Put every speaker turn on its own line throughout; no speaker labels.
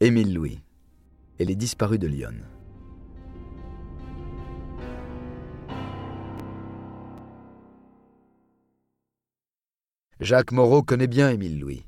Émile Louis et les disparus de Lyon. Jacques Moreau connaît bien Émile Louis.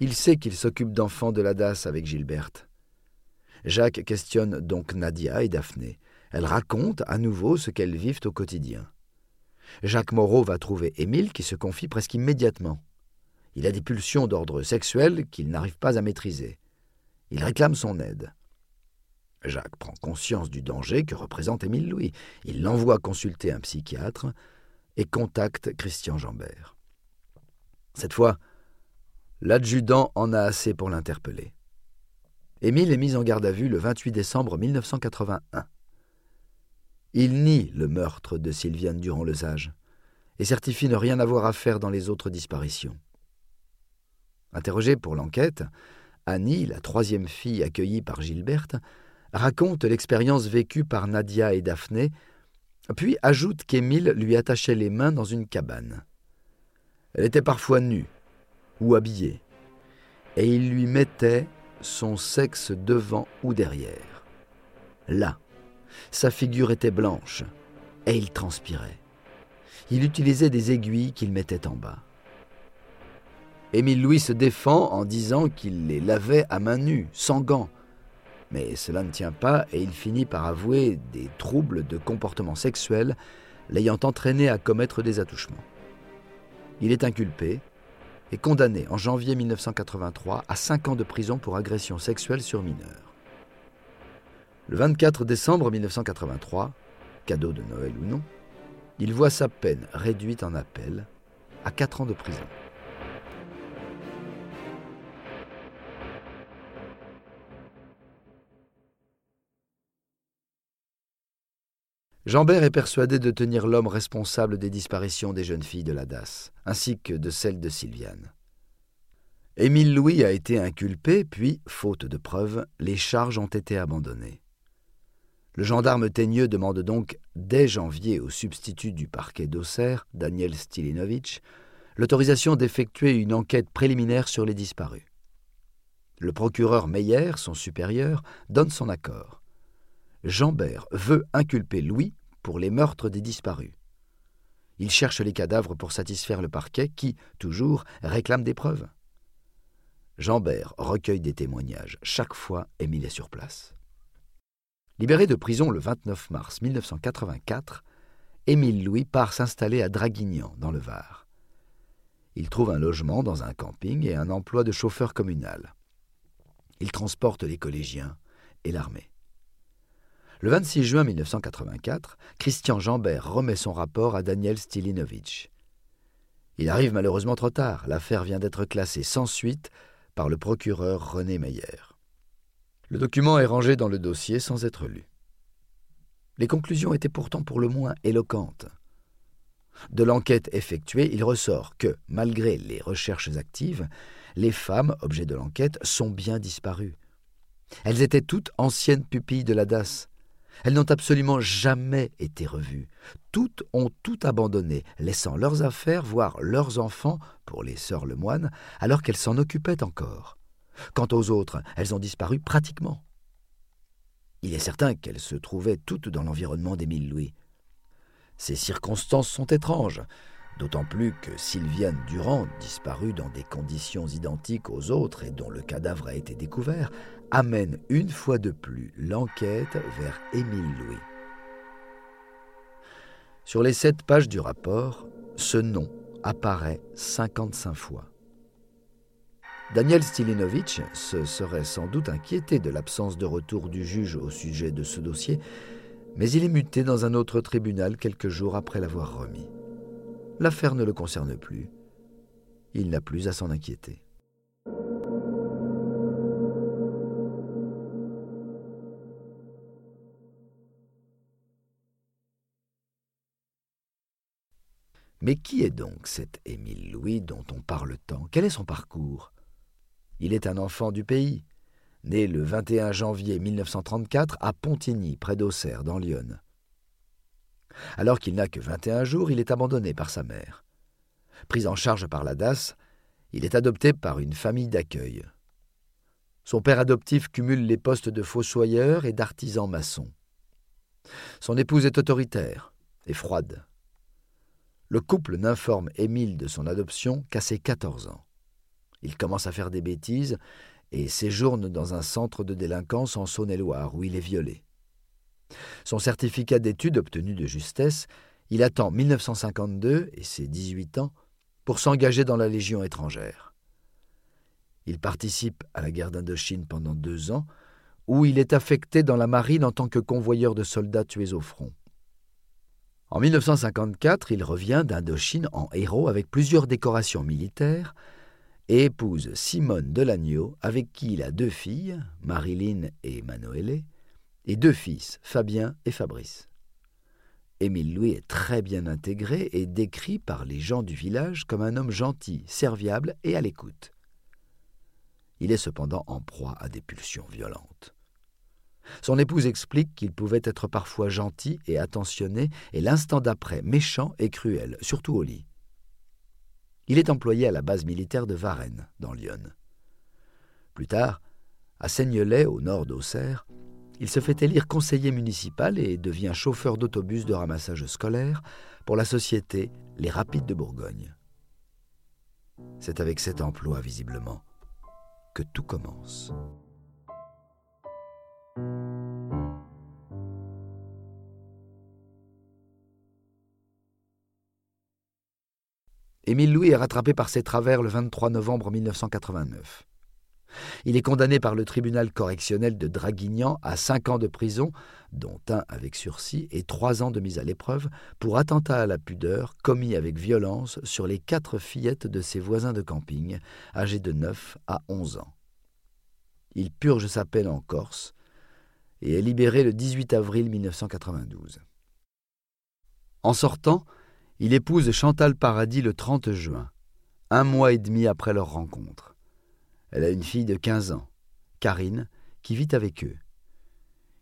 Il sait qu'il s'occupe d'enfants de la DAS avec Gilberte. Jacques questionne donc Nadia et Daphné. Elles racontent à nouveau ce qu'elles vivent au quotidien. Jacques Moreau va trouver Émile qui se confie presque immédiatement. Il a des pulsions d'ordre sexuel qu'il n'arrive pas à maîtriser. Il réclame son aide. Jacques prend conscience du danger que représente Émile Louis. Il l'envoie consulter un psychiatre et contacte Christian Jambert. Cette fois, l'adjudant en a assez pour l'interpeller. Émile est mis en garde à vue le 28 décembre 1981. Il nie le meurtre de Sylviane Durand-Lesage et certifie ne rien avoir à faire dans les autres disparitions. Interrogée pour l'enquête, Annie, la troisième fille accueillie par Gilberte, raconte l'expérience vécue par Nadia et Daphné, puis ajoute qu'Émile lui attachait les mains dans une cabane. Elle était parfois nue ou habillée, et il lui mettait son sexe devant ou derrière. Là, sa figure était blanche, et il transpirait. Il utilisait des aiguilles qu'il mettait en bas. Émile Louis se défend en disant qu'il les lavait à main nue, sans gants. Mais cela ne tient pas et il finit par avouer des troubles de comportement sexuel l'ayant entraîné à commettre des attouchements. Il est inculpé et condamné en janvier 1983 à 5 ans de prison pour agression sexuelle sur mineur. Le 24 décembre 1983, cadeau de Noël ou non, il voit sa peine réduite en appel à 4 ans de prison. Jambert est persuadé de tenir l'homme responsable des disparitions des jeunes filles de la DAS, ainsi que de celles de Sylviane. Émile Louis a été inculpé, puis, faute de preuves, les charges ont été abandonnées. Le gendarme Teigneux demande donc, dès janvier, au substitut du parquet d'Auxerre, Daniel Stilinovic, l'autorisation d'effectuer une enquête préliminaire sur les disparus. Le procureur Meyer, son supérieur, donne son accord. Jambert veut inculper Louis pour les meurtres des disparus. Il cherche les cadavres pour satisfaire le parquet qui, toujours, réclame des preuves. Jambert recueille des témoignages chaque fois Émile est sur place. Libéré de prison le 29 mars 1984, Émile Louis part s'installer à Draguignan, dans le Var. Il trouve un logement dans un camping et un emploi de chauffeur communal. Il transporte les collégiens et l'armée. Le 26 juin 1984, Christian Jambert remet son rapport à Daniel Stilinovic. Il arrive malheureusement trop tard. L'affaire vient d'être classée sans suite par le procureur René Meyer. Le document est rangé dans le dossier sans être lu. Les conclusions étaient pourtant pour le moins éloquentes. De l'enquête effectuée, il ressort que, malgré les recherches actives, les femmes, objets de l'enquête, sont bien disparues. Elles étaient toutes anciennes pupilles de la DAS. Elles n'ont absolument jamais été revues. Toutes ont tout abandonné, laissant leurs affaires, voire leurs enfants, pour les sœurs Lemoine, alors qu'elles s'en occupaient encore. Quant aux autres, elles ont disparu pratiquement. Il est certain qu'elles se trouvaient toutes dans l'environnement d'Émile Louis. Ces circonstances sont étranges, d'autant plus que Sylviane Durand, disparue dans des conditions identiques aux autres et dont le cadavre a été découvert, amène une fois de plus l'enquête vers Émile Louis. Sur les sept pages du rapport, ce nom apparaît 55 fois. Daniel Stilinovic se serait sans doute inquiété de l'absence de retour du juge au sujet de ce dossier, mais il est muté dans un autre tribunal quelques jours après l'avoir remis. L'affaire ne le concerne plus. Il n'a plus à s'en inquiéter. Mais qui est donc cet Émile Louis dont on parle tant? Quel est son parcours? Il est un enfant du pays, né le 21 janvier 1934 à Pontigny, près d'Auxerre, dans l'Yonne. Alors qu'il n'a que 21 jours, il est abandonné par sa mère. Pris en charge par la DAS, il est adopté par une famille d'accueil. Son père adoptif cumule les postes de fossoyeur et d'artisan maçon. Son épouse est autoritaire et froide. Le couple n'informe Émile de son adoption qu'à ses 14 ans. Il commence à faire des bêtises et séjourne dans un centre de délinquance en Saône-et-Loire où il est violé. Son certificat d'études obtenu de justesse, il attend 1952 et ses 18 ans pour s'engager dans la Légion étrangère. Il participe à la guerre d'Indochine pendant deux ans, où il est affecté dans la marine en tant que convoyeur de soldats tués au front. En 1954, il revient d'Indochine en héros avec plusieurs décorations militaires et épouse Simone Delagneau, avec qui il a deux filles, Marilyn et Manoëlle, et deux fils, Fabien et Fabrice. Émile Louis est très bien intégré et décrit par les gens du village comme un homme gentil, serviable et à l'écoute. Il est cependant en proie à des pulsions violentes. Son épouse explique qu'il pouvait être parfois gentil et attentionné, et l'instant d'après méchant et cruel, surtout au lit. Il est employé à la base militaire de Varennes, dans l'Yonne. Plus tard, à Seignelay, au nord d'Auxerre, il se fait élire conseiller municipal et devient chauffeur d'autobus de ramassage scolaire pour la société Les Rapides de Bourgogne. C'est avec cet emploi, visiblement, que tout commence. Émile Louis est rattrapé par ses travers le 23 novembre 1989. Il est condamné par le tribunal correctionnel de Draguignan à cinq ans de prison, dont un avec sursis, et trois ans de mise à l'épreuve pour attentat à la pudeur commis avec violence sur les quatre fillettes de ses voisins de camping, âgées de 9 à 11 ans. Il purge sa peine en Corse et est libéré le 18 avril 1992. En sortant, il épouse Chantal Paradis le 30 juin, un mois et demi après leur rencontre. Elle a une fille de 15 ans, Karine, qui vit avec eux.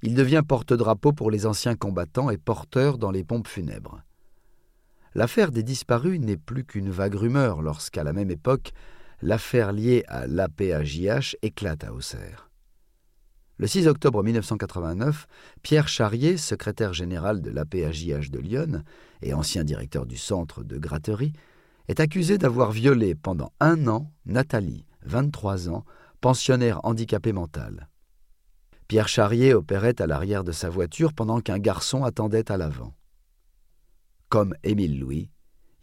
Il devient porte-drapeau pour les anciens combattants et porteur dans les pompes funèbres. L'affaire des disparus n'est plus qu'une vague rumeur lorsqu'à la même époque, l'affaire liée à l'APAJH éclate à Auxerre. Le 6 octobre 1989, Pierre Charrier, secrétaire général de l'APAJH de Lyon et ancien directeur du centre de gratterie, est accusé d'avoir violé pendant un an Nathalie, 23 ans, pensionnaire handicapée mentale. Pierre Charrier opérait à l'arrière de sa voiture pendant qu'un garçon attendait à l'avant. Comme Émile Louis,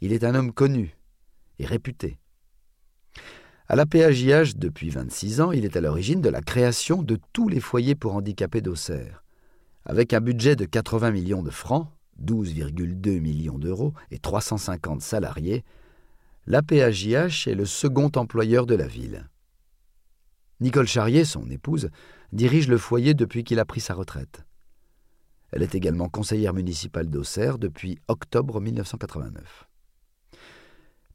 il est un homme connu et réputé. À la PAJH, depuis 26 ans, il est à l'origine de la création de tous les foyers pour handicapés d'Auxerre. Avec un budget de 80 millions de francs, 12,2 millions d'euros et 350 salariés, la PAJH est le second employeur de la ville. Nicole Charrier, son épouse, dirige le foyer depuis qu'il a pris sa retraite. Elle est également conseillère municipale d'Auxerre depuis octobre 1989.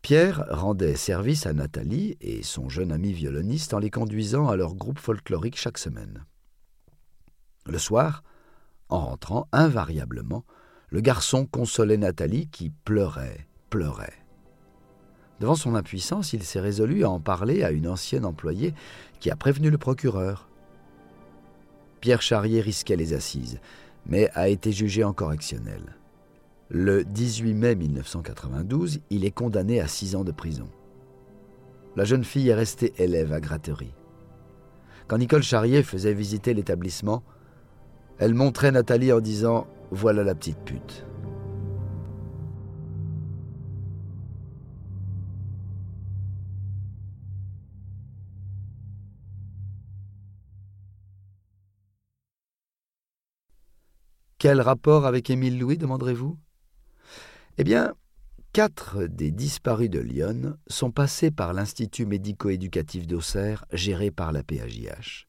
Pierre rendait service à Nathalie et son jeune ami violoniste en les conduisant à leur groupe folklorique chaque semaine. Le soir, en rentrant invariablement, le garçon consolait Nathalie qui pleurait, pleurait. Devant son impuissance, il s'est résolu à en parler à une ancienne employée qui a prévenu le procureur. Pierre Charrier risquait les assises, mais a été jugé en correctionnel. Le 18 mai 1992, il est condamné à six ans de prison. La jeune fille est restée élève à Gratterie. Quand Nicole Charrier faisait visiter l'établissement, elle montrait Nathalie en disant Voilà la petite pute. Quel rapport avec Émile Louis, demanderez-vous? Eh bien, quatre des disparus de Lyon sont passés par l'Institut médico-éducatif d'Auxerre, géré par la PAJH.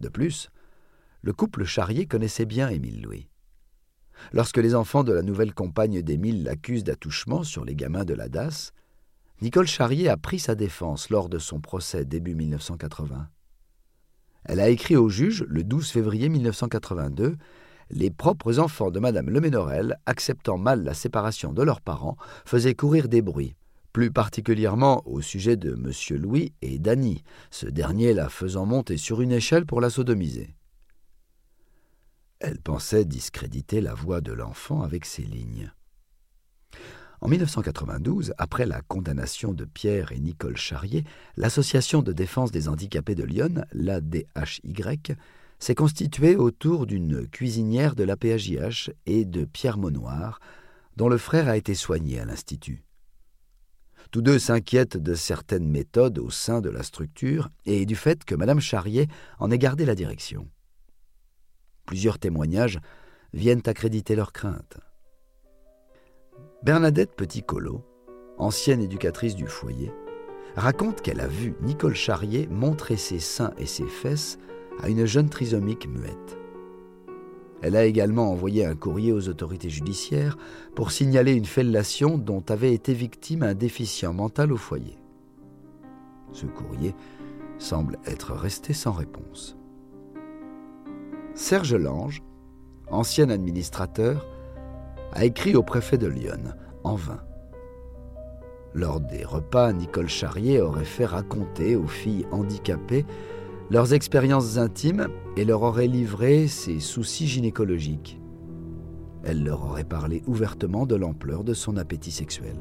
De plus, le couple Charrier connaissait bien Émile Louis. Lorsque les enfants de la nouvelle compagne d'Émile l'accusent d'attouchement sur les gamins de la DAS, Nicole Charrier a pris sa défense lors de son procès début 1980. Elle a écrit au juge le 12 février 1982 les propres enfants de Madame Leménorel, acceptant mal la séparation de leurs parents, faisaient courir des bruits. plus particulièrement au sujet de M. Louis et d'Annie, ce dernier la faisant monter sur une échelle pour la sodomiser. Elle pensait discréditer la voix de l'enfant avec ces lignes. En 1992, après la condamnation de Pierre et Nicole Charrier, l'Association de défense des handicapés de Lyon, l'ADHY, s'est constituée autour d'une cuisinière de l'APHIH et de Pierre Monoir, dont le frère a été soigné à l'Institut. Tous deux s'inquiètent de certaines méthodes au sein de la structure et du fait que Madame Charrier en ait gardé la direction. Plusieurs témoignages viennent accréditer leurs craintes. Bernadette Petit-Colo, ancienne éducatrice du foyer, raconte qu'elle a vu Nicole Charrier montrer ses seins et ses fesses à une jeune trisomique muette. Elle a également envoyé un courrier aux autorités judiciaires pour signaler une fellation dont avait été victime un déficient mental au foyer. Ce courrier semble être resté sans réponse. Serge Lange, ancien administrateur, a écrit au préfet de Lyon, en vain. Lors des repas, Nicole Charrier aurait fait raconter aux filles handicapées leurs expériences intimes et leur aurait livré ses soucis gynécologiques. Elle leur aurait parlé ouvertement de l'ampleur de son appétit sexuel.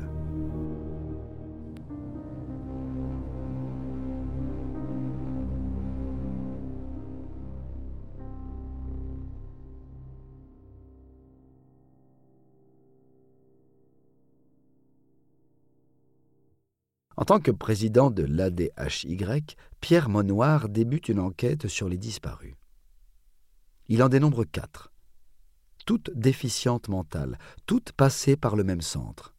Tant que président de l'ADHY, Pierre Monoir débute une enquête sur les disparus. Il en dénombre quatre, toutes déficientes mentales, toutes passées par le même centre.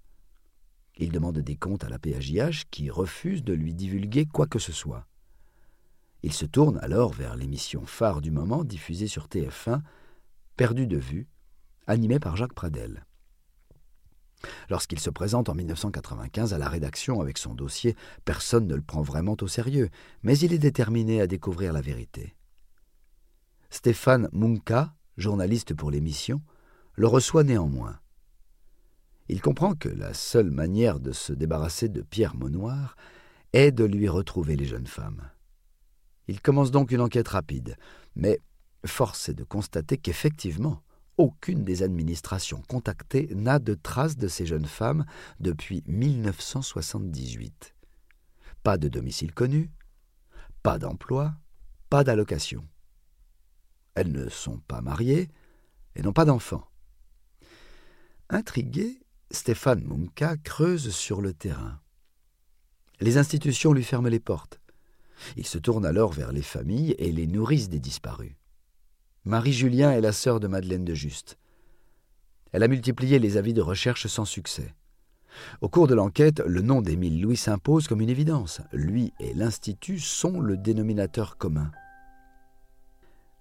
Il demande des comptes à la PAJH qui refuse de lui divulguer quoi que ce soit. Il se tourne alors vers l'émission phare du moment diffusée sur TF1, Perdu de vue, animée par Jacques Pradel. Lorsqu'il se présente en 1995 à la rédaction avec son dossier, personne ne le prend vraiment au sérieux, mais il est déterminé à découvrir la vérité. Stéphane Munka, journaliste pour l'émission, le reçoit néanmoins. Il comprend que la seule manière de se débarrasser de Pierre Monoir est de lui retrouver les jeunes femmes. Il commence donc une enquête rapide, mais force est de constater qu'effectivement, aucune des administrations contactées n'a de traces de ces jeunes femmes depuis 1978. Pas de domicile connu, pas d'emploi, pas d'allocation. Elles ne sont pas mariées et n'ont pas d'enfants. Intrigué, Stéphane Munka creuse sur le terrain. Les institutions lui ferment les portes. Il se tourne alors vers les familles et les nourrices des disparus. Marie-Julien est la sœur de Madeleine de Juste. Elle a multiplié les avis de recherche sans succès. Au cours de l'enquête, le nom d'Émile Louis s'impose comme une évidence. Lui et l'Institut sont le dénominateur commun.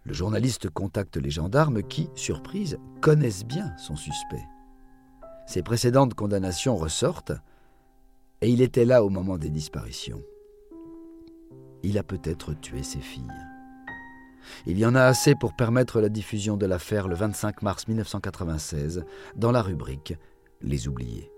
Le journaliste contacte les gendarmes qui, surprise, connaissent bien son suspect. Ses précédentes condamnations ressortent, et il était là au moment des disparitions. Il a peut-être tué ses filles. Il y en a assez pour permettre la diffusion de l'affaire le 25 mars 1996 dans la rubrique Les oubliés.